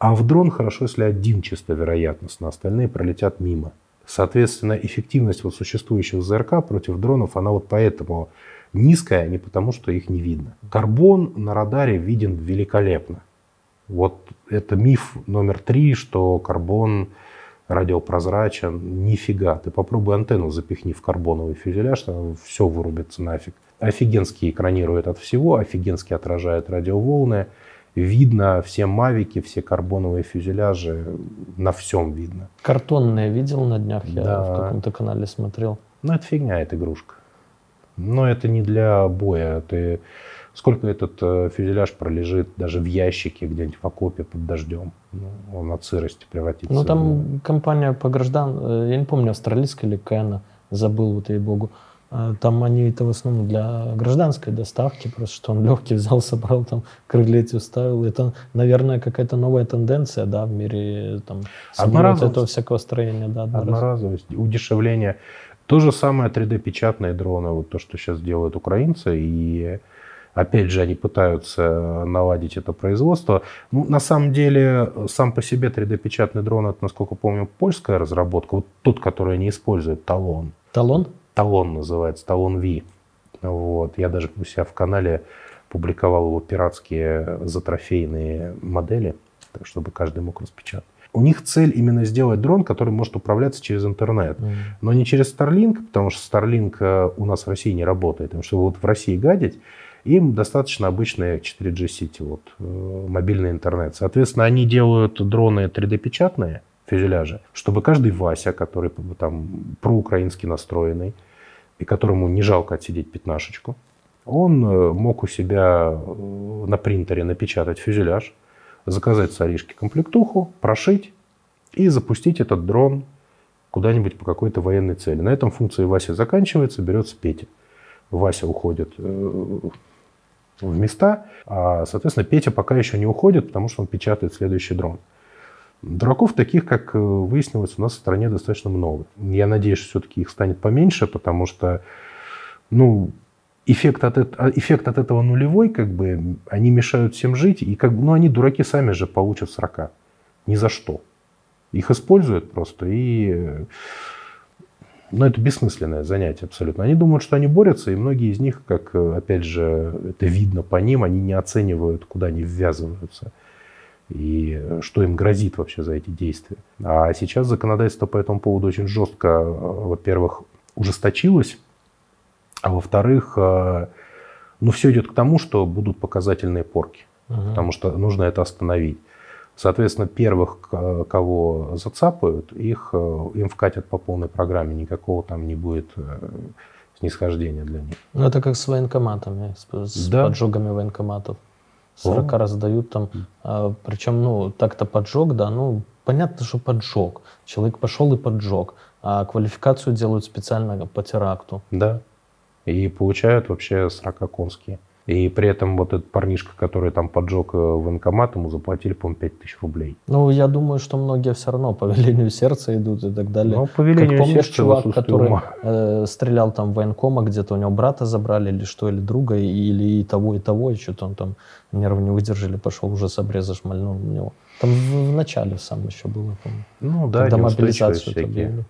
А в дрон хорошо, если один чисто вероятностно, остальные пролетят мимо. Соответственно, эффективность вот существующих ЗРК против дронов, она вот поэтому низкая, а не потому, что их не видно. Карбон на радаре виден великолепно. Вот это миф номер три, что карбон радиопрозрачен. Нифига. Ты попробуй антенну запихни в карбоновый фюзеляж, все вырубится нафиг. Офигенски экранирует от всего, офигенски отражает радиоволны видно все мавики, все карбоновые фюзеляжи, на всем видно. Картонные видел на днях, я да. в каком-то канале смотрел. Ну, это фигня, это игрушка. Но это не для боя. Ты... Сколько этот э, фюзеляж пролежит даже в ящике где-нибудь в окопе под дождем? Ну, он от сырости превратится. Ну, там компания по граждан, э, я не помню, австралийская или Кэна, забыл, вот ей-богу, там они это в основном для гражданской доставки, просто что он легкий взял, собрал, там крылья уставил. Это, наверное, какая-то новая тенденция, да, в мире там, вот этого всякого строения. Да, одноразовость, удешевление. То же самое 3D-печатные дроны, вот то, что сейчас делают украинцы, и опять же они пытаются наладить это производство. Ну, на самом деле, сам по себе 3D-печатный дрон, это, насколько помню, польская разработка, вот тот, который они используют, талон. Талон? Талон называется, Талон V. Вот. Я даже у себя в канале публиковал его пиратские затрофейные модели, так чтобы каждый мог распечатать. У них цель именно сделать дрон, который может управляться через интернет. Mm. Но не через Starlink, потому что Starlink э, у нас в России не работает. Потому что вот в России гадить, им достаточно обычная 4G сети, вот, э, мобильный интернет. Соответственно, они делают дроны 3D-печатные, фюзеляжи, чтобы каждый Вася, который там проукраински настроенный, и которому не жалко отсидеть пятнашечку, он э, мог у себя э, на принтере напечатать фюзеляж, заказать с Аришки комплектуху, прошить и запустить этот дрон куда-нибудь по какой-то военной цели. На этом функция Вася заканчивается, берется Петя. Вася уходит э, в места, а, соответственно, Петя пока еще не уходит, потому что он печатает следующий дрон. Дураков таких, как выяснилось, у нас в стране достаточно много. Я надеюсь, что все-таки их станет поменьше, потому что, ну, эффект от, а, эффект от этого нулевой, как бы, они мешают всем жить, и как бы, ну, они дураки сами же получат срока. Ни за что. Их используют просто, и ну, это бессмысленное занятие абсолютно. Они думают, что они борются, и многие из них, как, опять же, это видно по ним, они не оценивают, куда они ввязываются и что им грозит вообще за эти действия. А сейчас законодательство по этому поводу очень жестко, во-первых, ужесточилось, а во-вторых, э, ну, все идет к тому, что будут показательные порки, угу. потому что нужно это остановить. Соответственно, первых, кого зацапают, их, э, им вкатят по полной программе, никакого там не будет э, снисхождения для них. Ну, это как с военкоматами, с, да. поджогами военкоматов. 40 раз дают там, а, причем, ну, так-то поджог, да, ну, понятно, что поджог. Человек пошел и поджег, а квалификацию делают специально по теракту. Да, и получают вообще 40 конские. И при этом вот этот парнишка, который там поджег э, военкомат, ему заплатили, по-моему, 5 тысяч рублей. Ну, я думаю, что многие все равно по велению сердца идут и так далее. Ну, по велению как, помнишь, сердца чувак, который э, стрелял там в военкома, где-то у него брата забрали или что, или друга, или и того, и того, и что-то он там нервы не выдержали, пошел уже с обреза шмальнул в него. Там в, в начале сам еще было, помню. Ну да, Когда мобилизацию объявили.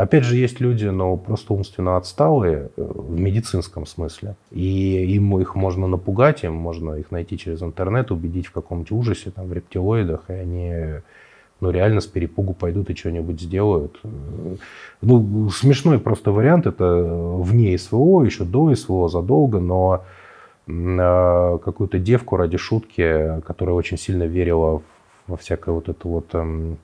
Опять же, есть люди, но просто умственно отсталые э, в медицинском смысле. И им их можно напугать, им можно их найти через интернет, убедить в каком-нибудь ужасе, там, в рептилоидах, и они ну, реально с перепугу пойдут и что-нибудь сделают. Ну, смешной просто вариант, это вне СВО, еще до СВО, задолго, но э, какую-то девку ради шутки, которая очень сильно верила во всякое вот это вот эм,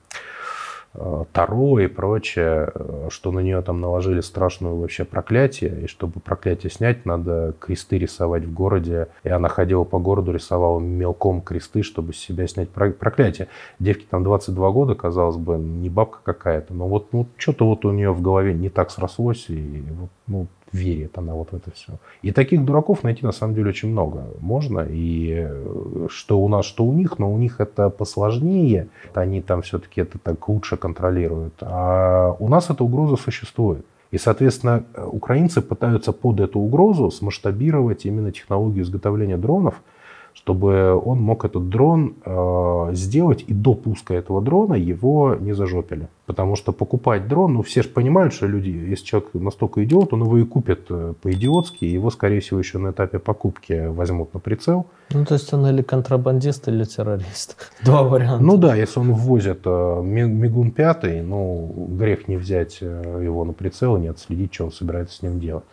Таро и прочее, э, что на нее там наложили страшную вообще проклятие, и чтобы проклятие снять, надо кресты рисовать в городе, и она ходила по городу, рисовала мелком кресты, чтобы с себя снять проклятие. Девке там 22 года, казалось бы, не бабка какая-то, но вот ну, что-то вот у нее в голове не так срослось, и вот, ну, верит она вот в это все. И таких дураков найти на самом деле очень много можно. И э, что у нас, что у них, но у них это посложнее. Они там все-таки это так лучше контролируют. А у нас эта угроза существует. И, соответственно, украинцы пытаются под эту угрозу смасштабировать именно технологию изготовления дронов – чтобы он мог этот дрон э, сделать, и до пуска этого дрона его не зажопили. Потому что покупать дрон, ну все же понимают, что люди, если человек настолько идиот, он его и купит э, по-идиотски, его, скорее всего, еще на этапе покупки возьмут на прицел. Ну, то есть он или контрабандист, или террорист. Два варианта. Ну да, если он ввозит э, Мигун пятый, ну, грех не взять э, его на прицел и не отследить, что он собирается с ним делать.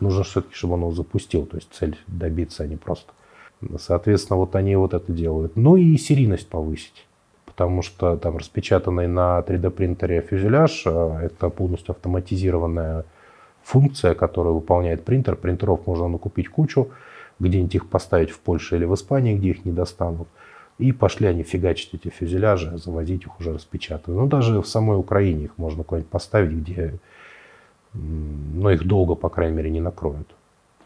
Нужно все-таки, чтобы он его запустил, то есть цель добиться, а не просто Соответственно, вот они вот это делают. Ну и серийность повысить. Потому что там распечатанный на 3D принтере фюзеляж э, это полностью автоматизированная функция, которую выполняет принтер. Принтеров можно накупить кучу, где-нибудь их поставить в Польше или в Испании, где их не достанут. И пошли они фигачить эти фюзеляжи, завозить их уже распечатанные. Ну, даже в самой Украине их можно куда-нибудь поставить, где но их долго, по крайней мере, не накроют.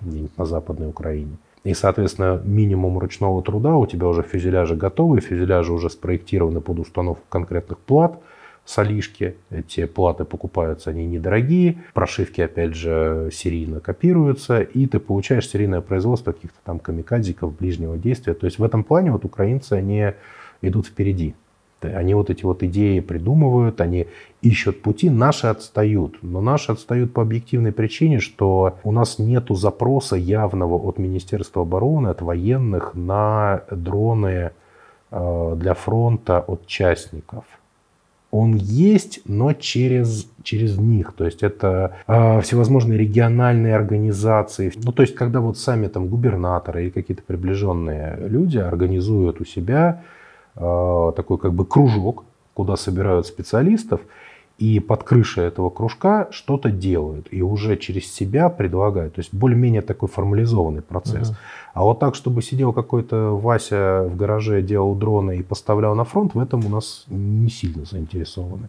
Где-нибудь на Западной Украине. И, соответственно, минимум ручного труда, у тебя уже фюзеляжи готовы, фюзеляжи уже спроектированы под установку конкретных плат, солишки. Эти платы покупаются, они недорогие. Прошивки, опять же, серийно копируются. И ты получаешь серийное производство каких-то там камикадзиков ближнего действия. То есть в этом плане вот украинцы, они идут впереди. Они вот эти вот идеи придумывают, они ищут пути, наши отстают. Но наши отстают по объективной причине, что у нас нет запроса явного от Министерства обороны, от военных на дроны э, для фронта от частников. Он есть, но через, через них. То есть это э, всевозможные региональные организации. Ну, то есть когда вот сами там губернаторы или какие-то приближенные люди организуют у себя такой как бы кружок, куда собирают специалистов, и под крышей этого кружка что-то делают, и уже через себя предлагают. То есть более-менее такой формализованный процесс. Угу. А вот так, чтобы сидел какой-то Вася в гараже, делал дроны и поставлял на фронт, в этом у нас не сильно заинтересованы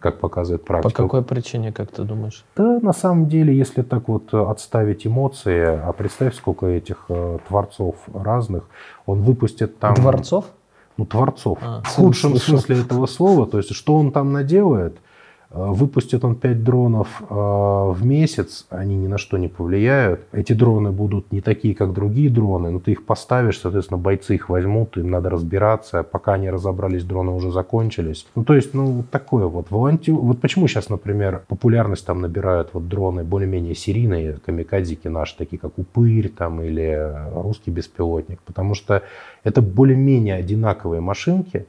как показывает практика. По какой причине, как ты думаешь? Да, на самом деле, если так вот отставить эмоции, а представь, сколько этих э, творцов разных, он выпустит там... Творцов? Ну, творцов. А, в худшем смысле этого слова. То есть, что он там наделает, выпустит он 5 дронов э, в месяц, они ни на что не повлияют. Эти дроны будут не такие, как другие дроны, но ты их поставишь, соответственно, бойцы их возьмут, им надо разбираться. Пока они разобрались, дроны уже закончились. Ну, то есть, ну, такое вот. Волонти... Вот почему сейчас, например, популярность там набирают вот дроны более-менее серийные, камикадзики наши, такие как Упырь там или русский беспилотник. Потому что это более-менее одинаковые машинки,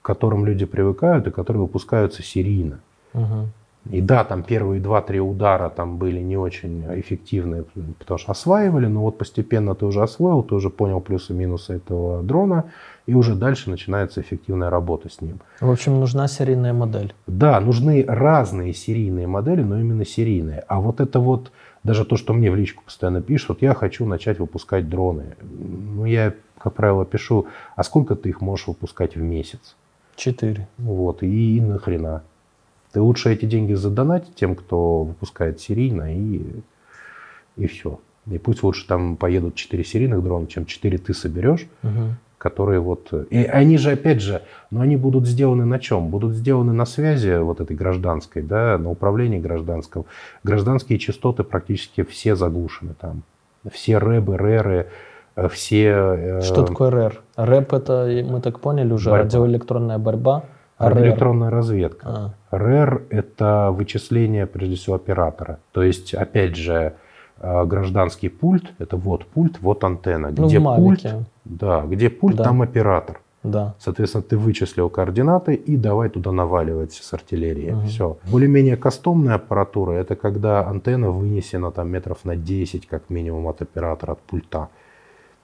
к которым люди привыкают и которые выпускаются серийно. Угу. И да, там первые два-три удара там были не очень эффективные, потому что осваивали, но вот постепенно ты уже освоил, ты уже понял плюсы и минусы этого дрона, и уже дальше начинается эффективная работа с ним. В общем, нужна серийная модель. Да, нужны разные серийные модели, но именно серийные. А вот это вот, даже то, что мне в личку постоянно пишут, вот я хочу начать выпускать дроны. Ну, я, как правило, пишу, а сколько ты их можешь выпускать в месяц? Четыре. Вот, и, и нахрена. Ты лучше эти деньги задонать тем, кто выпускает серийно, и, и все. И пусть лучше там поедут 4 серийных дрона, чем 4 ты соберешь, угу. которые вот... И они же, опять же, но они будут сделаны на чем? Будут сделаны на связи вот этой гражданской, да, на управлении гражданского. Гражданские частоты практически все заглушены там. Все рэбы, рэры, все... Э, Что такое РЭР? РЭП это, мы так поняли уже, борьба. радиоэлектронная борьба. Радиоэлектронная разведка. А. РЭР – это вычисление, прежде всего, оператора. То есть, опять же, э, гражданский пульт – это вот пульт, вот антенна. Ну, где пульт, да, где пульт, да. там оператор. Да. Соответственно, ты вычислил координаты и давай туда наваливать с артиллерии. Угу. Все. Более-менее кастомная аппаратура – это когда антенна вынесена там метров на 10 как минимум от оператора, от пульта.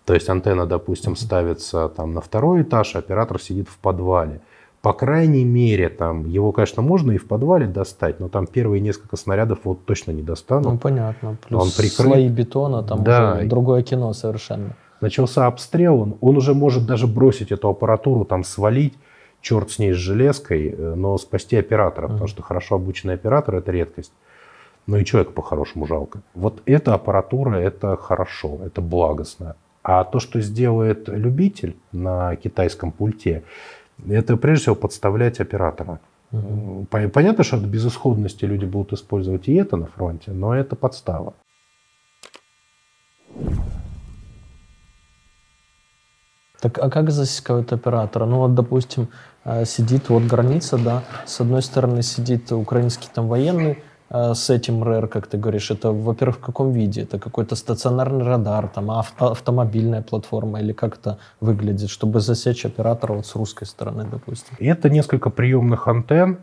То есть антенна, допустим, ставится там на второй этаж, а оператор сидит в подвале. По крайней мере, там его, конечно, можно и в подвале достать, но там первые несколько снарядов вот точно не достанут. Ну, понятно. Плюс Он прикрыт. слои бетона, там Да. уже другое кино совершенно. начался обстрел, он, он уже может даже бросить эту аппаратуру, там свалить, черт с ней с железкой, э, но спасти оператора, потому что хорошо обученный оператор это редкость. Ну и человека по-хорошему жалко. Вот эта аппаратура это хорошо, это благостно. А то, что сделает любитель на китайском пульте, это прежде всего подставлять оператора. Пон- Понятно, что от безысходности люди будут использовать и это на фронте, но это подстава. Так а как засекают оператора? Ну вот, допустим, э, сидит вот граница, да, с одной стороны сидит украинский там военный с этим РЭР, как ты говоришь, это, во-первых, в каком виде? Это какой-то стационарный радар, там авто- автомобильная платформа или как это выглядит, чтобы засечь оператора вот с русской стороны, допустим? Это несколько приемных антенн,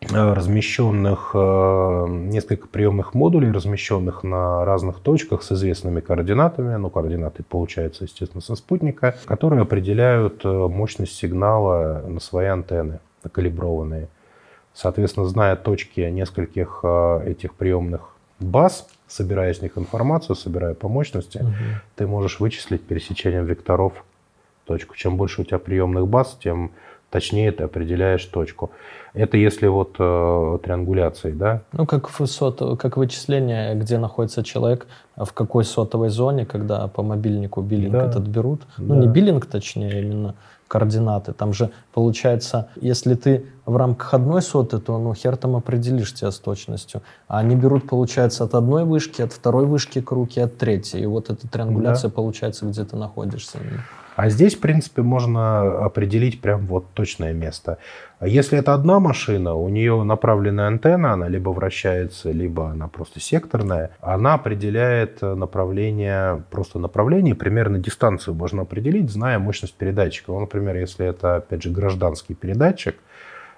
э, размещенных, э, несколько приемных модулей, размещенных на разных точках с известными координатами. Ну, координаты получаются, естественно, со спутника, которые определяют э, мощность сигнала на свои антенны, калиброванные. Соответственно, зная точки нескольких э, этих приемных баз, собирая с них информацию, собирая по мощности, ты можешь вычислить пересечением векторов точку. Чем больше у тебя приемных баз, тем точнее ты определяешь точку. Это если вот э, триангуляцией, да? Ну, как, в сото- как вычисление, где находится человек, в какой сотовой зоне, когда по мобильнику биллинг Да. этот берут. Ну, Да. не биллинг, точнее, именно координаты. Там же получается, если ты в рамках одной соты, то ну хер там определишь тебя с точностью. А они берут, получается, от одной вышки, от второй вышки круг и от третьей. И вот эта триангуляция получается, где ты находишься. А здесь, в принципе, можно определить прям вот точное место. Если это одна машина, у нее направленная антенна, она либо вращается, либо она просто секторная, она определяет э, направление, просто направление, примерно дистанцию можно определить, зная мощность передатчика. Ну, например, если это, опять же, гражданский передатчик,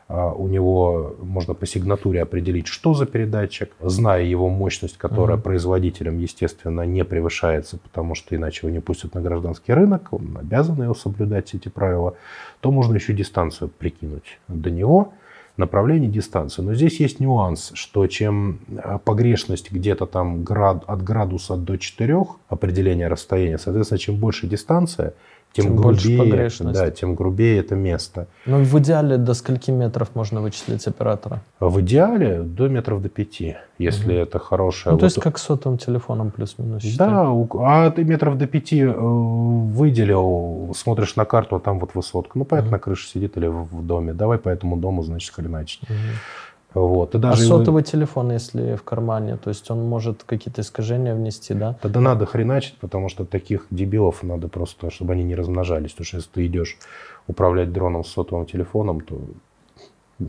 у него можно по сигнатуре определить, что за передатчик, зная его мощность, которая Мгм. производителем, естественно, не превышается, потому что иначе его не пустят на гражданский рынок, он обязан его соблюдать, эти правила, то можно еще дистанцию прикинуть до него, направление дистанции. Но здесь есть нюанс, что чем а, погрешность где-то там град, от градуса до 4 определения расстояния, соответственно, чем больше дистанция, тем, Тем больше грубее, погрешность. да, тем грубее это место. Ну, в идеале до скольки метров можно вычислить оператора? А В идеале до метров до пяти, если это хорошая. Ну, то есть вот- как с сотовым телефоном плюс-минус. Да, у- а ты метров до пяти э, выделил, смотришь на карту, а там вот высотка. Ну, понятно, на крыше сидит или в, в доме. Давай по этому дому, значит, хреначить. Вот. И А даже его- сотовый телефон, если в кармане, то есть он может какие-то искажения внести, да? Тогда надо хреначить, потому что таких дебилов надо просто, чтобы они не размножались. Потому что если ты идешь управлять дроном с сотовым телефоном, то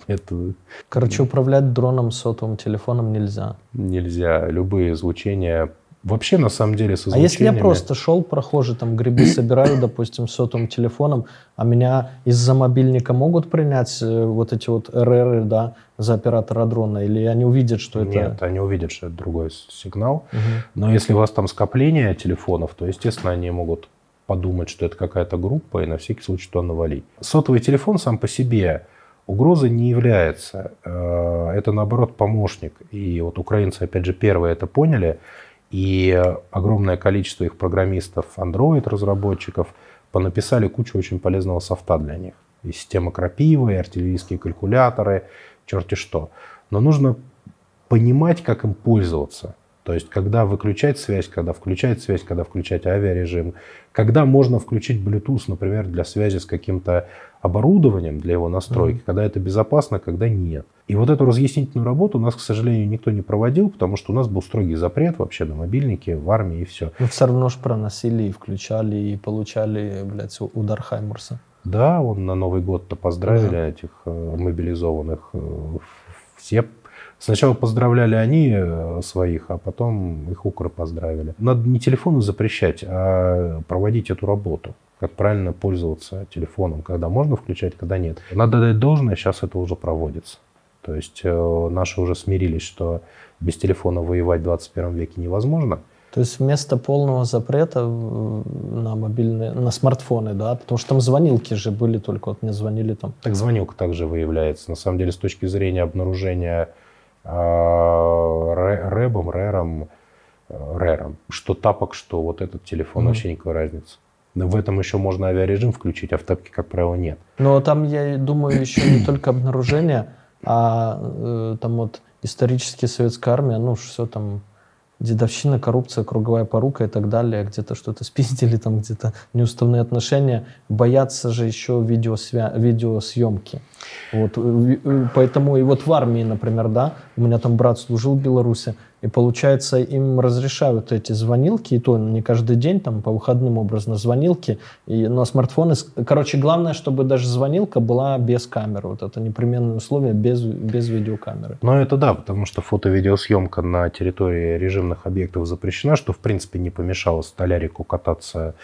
это Короче, управлять дроном с сотовым телефоном нельзя. нельзя. Любые излучения... Вообще, на самом деле, с А если я просто шел прохожий, там грибы собираю, допустим, сотовым телефоном, а меня из-за мобильника могут принять э, вот эти вот РР, да, за оператора дрона? Или они увидят, что это... Нет, они увидят, что это другой сигнал. Мгм. Но если у вас там скопление телефонов, то, естественно, они могут подумать, что это какая-то группа, и на всякий случай то навалить. Сотовый телефон сам по себе угрозой не является. Э, Это, наоборот, помощник. И вот украинцы, опять же, первые это поняли. И огромное количество их программистов, Android-разработчиков, понаписали кучу очень полезного софта для них. И система крапивы, и артиллерийские калькуляторы, черти что. Но нужно понимать, как им пользоваться. То есть, когда выключать связь, когда включать связь, когда включать авиарежим, когда можно включить Bluetooth, например, для связи с каким-то оборудованием, для его настройки, когда это безопасно, когда нет. И вот эту разъяснительную работу у нас, к сожалению, никто не проводил, потому что у нас был строгий запрет вообще на мобильники в армии и все. Ну, все равно ж проносили и включали, и получали, блядь, удар Хаймерса. Да, он на Новый год-то поздравили этих э, мобилизованных. э, Все сначала поздравляли они э, своих, а потом их укры поздравили. Надо не телефону запрещать, а проводить эту работу. Как правильно пользоваться телефоном, когда можно включать, когда нет. Надо дать должное, сейчас это уже проводится. То есть э, наши уже смирились, что без телефона воевать в 21 веке невозможно. То есть вместо полного запрета на мобильные, на смартфоны, да, потому что там звонилки же были только, вот мне звонили там. Так звонилка также выявляется. На самом деле, с точки зрения обнаружения рэбом, рэром, э, рэром, что тапок, что вот этот телефон, mm вообще никакой разницы. В этом еще можно авиарежим включить, а в тапке, как правило, нет. Но там, я думаю, еще не только обнаружение, а э, там вот исторически советская армия, ну, все там дедовщина, коррупция, круговая порука и так далее, где-то что-то спиздили, там где-то неуставные отношения, боятся же еще видеосвя... видеосъемки. Вот, поэтому и вот в армии, например, да, у меня там брат служил в Беларуси, и получается, им разрешают эти звонилки, и то не каждый день, там по выходным образно звонилки, и, но смартфоны... Короче, главное, чтобы даже звонилка была без камеры. Вот это непременное условие, без, без видеокамеры. Ну, это да, потому что фото-видеосъемка на территории режимных объектов запрещена, что, в принципе, не помешало Столярику кататься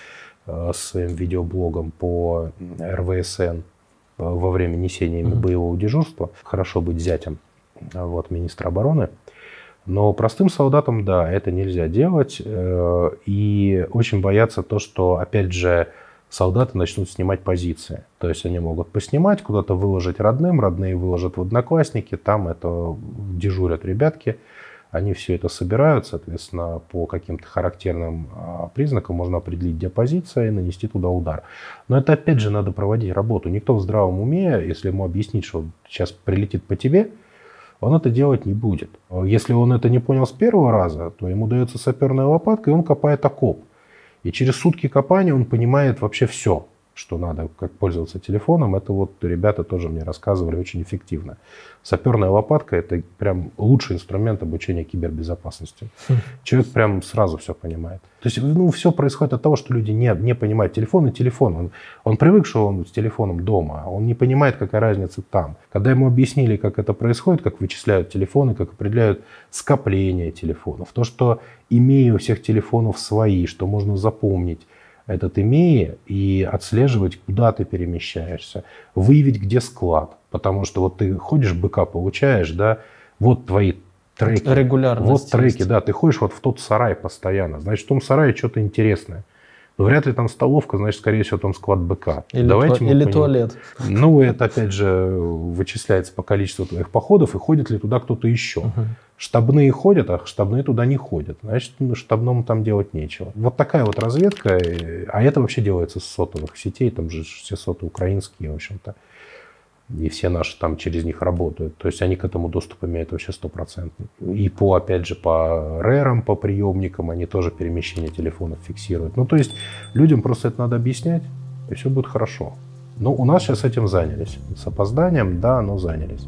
э, своим видеоблогом по РВСН э, во время несения mm-hmm. боевого дежурства. Хорошо быть зятем вот, министра обороны. Но простым солдатам, да, это нельзя делать. Э, и очень боятся то, что, опять же, солдаты начнут снимать позиции. То есть они могут поснимать, куда-то выложить родным, родные выложат в Одноклассники, там это дежурят ребятки, они все это собирают, соответственно, по каким-то характерным а, признакам можно определить, где позиция и нанести туда удар. Но это опять же надо проводить работу. Никто в здравом уме, если ему объяснить, что сейчас прилетит по тебе, он это делать не будет. Если он это не понял с первого раза, то ему дается саперная лопатка, и он копает окоп. И через сутки копания он понимает вообще все что надо, как пользоваться телефоном, это вот ребята тоже мне рассказывали очень эффективно. Саперная лопатка – это прям лучший инструмент обучения кибербезопасности. Хм. Человек прям сразу все понимает. То есть, ну, все происходит от того, что люди не, не понимают. Телефон и телефон. Он, он привык, что он с телефоном дома, а он не понимает, какая разница там. Когда ему объяснили, как это происходит, как вычисляют телефоны, как определяют скопление телефонов, то, что имея у всех телефонов свои, что можно запомнить, этот имея и отслеживать, куда ты перемещаешься, выявить, где склад. Потому что вот ты ходишь, быка получаешь, да, вот твои треки. Регулярно. Вот треки, есть. да, ты ходишь вот в тот сарай постоянно. Значит, в том сарае что-то интересное. Но вряд ли там столовка, значит, скорее всего, там склад БК. Или, Давайте ту... или туалет. Ну, это, опять же, вычисляется по количеству твоих походов, и ходит ли туда кто-то еще. Угу. Штабные ходят, а штабные туда не ходят. Значит, ну, штабному там делать нечего. Вот такая вот разведка. А это вообще делается с сотовых сетей. Там же все соты украинские, в общем-то и все наши там через них работают. То есть они к этому доступ имеют вообще стопроцентный. И по, опять же, по рэрам, по приемникам они тоже перемещение телефонов фиксируют. Ну, то есть людям просто это надо объяснять, и все будет хорошо. Но у нас сейчас этим занялись. С опозданием, да, но занялись.